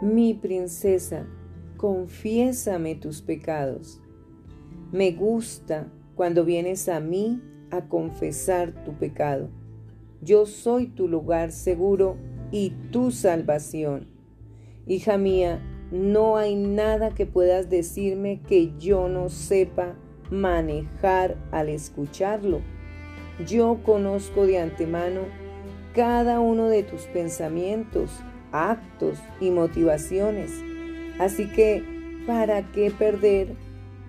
Mi princesa, confiésame tus pecados. Me gusta cuando vienes a mí a confesar tu pecado. Yo soy tu lugar seguro y tu salvación. Hija mía, no hay nada que puedas decirme que yo no sepa manejar al escucharlo. Yo conozco de antemano cada uno de tus pensamientos, actos y motivaciones. Así que, ¿para qué perder,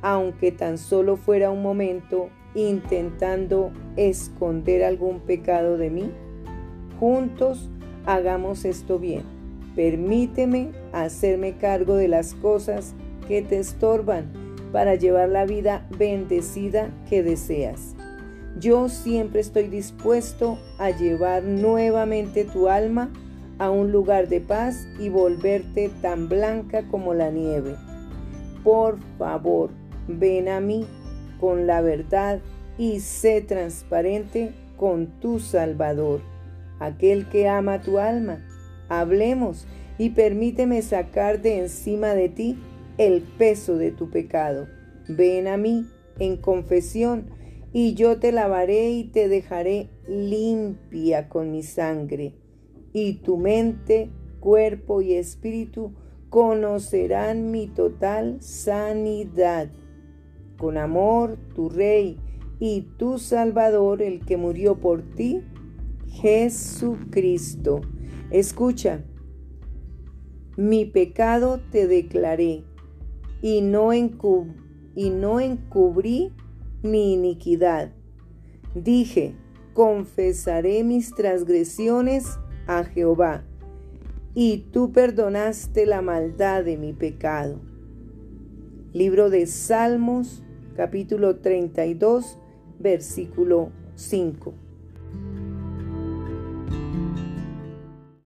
aunque tan solo fuera un momento, intentando esconder algún pecado de mí? Juntos hagamos esto bien. Permíteme hacerme cargo de las cosas que te estorban para llevar la vida bendecida que deseas. Yo siempre estoy dispuesto a llevar nuevamente tu alma a un lugar de paz y volverte tan blanca como la nieve. Por favor, ven a mí con la verdad y sé transparente con tu Salvador, aquel que ama tu alma. Hablemos y permíteme sacar de encima de ti el peso de tu pecado. Ven a mí en confesión y yo te lavaré y te dejaré limpia con mi sangre. Y tu mente, cuerpo y espíritu conocerán mi total sanidad. Con amor, tu Rey y tu Salvador, el que murió por ti, Jesucristo. Escucha, mi pecado te declaré y no, y no encubrí mi iniquidad. Dije, confesaré mis transgresiones a Jehová, y tú perdonaste la maldad de mi pecado. Libro de Salmos, capítulo 32, versículo 5.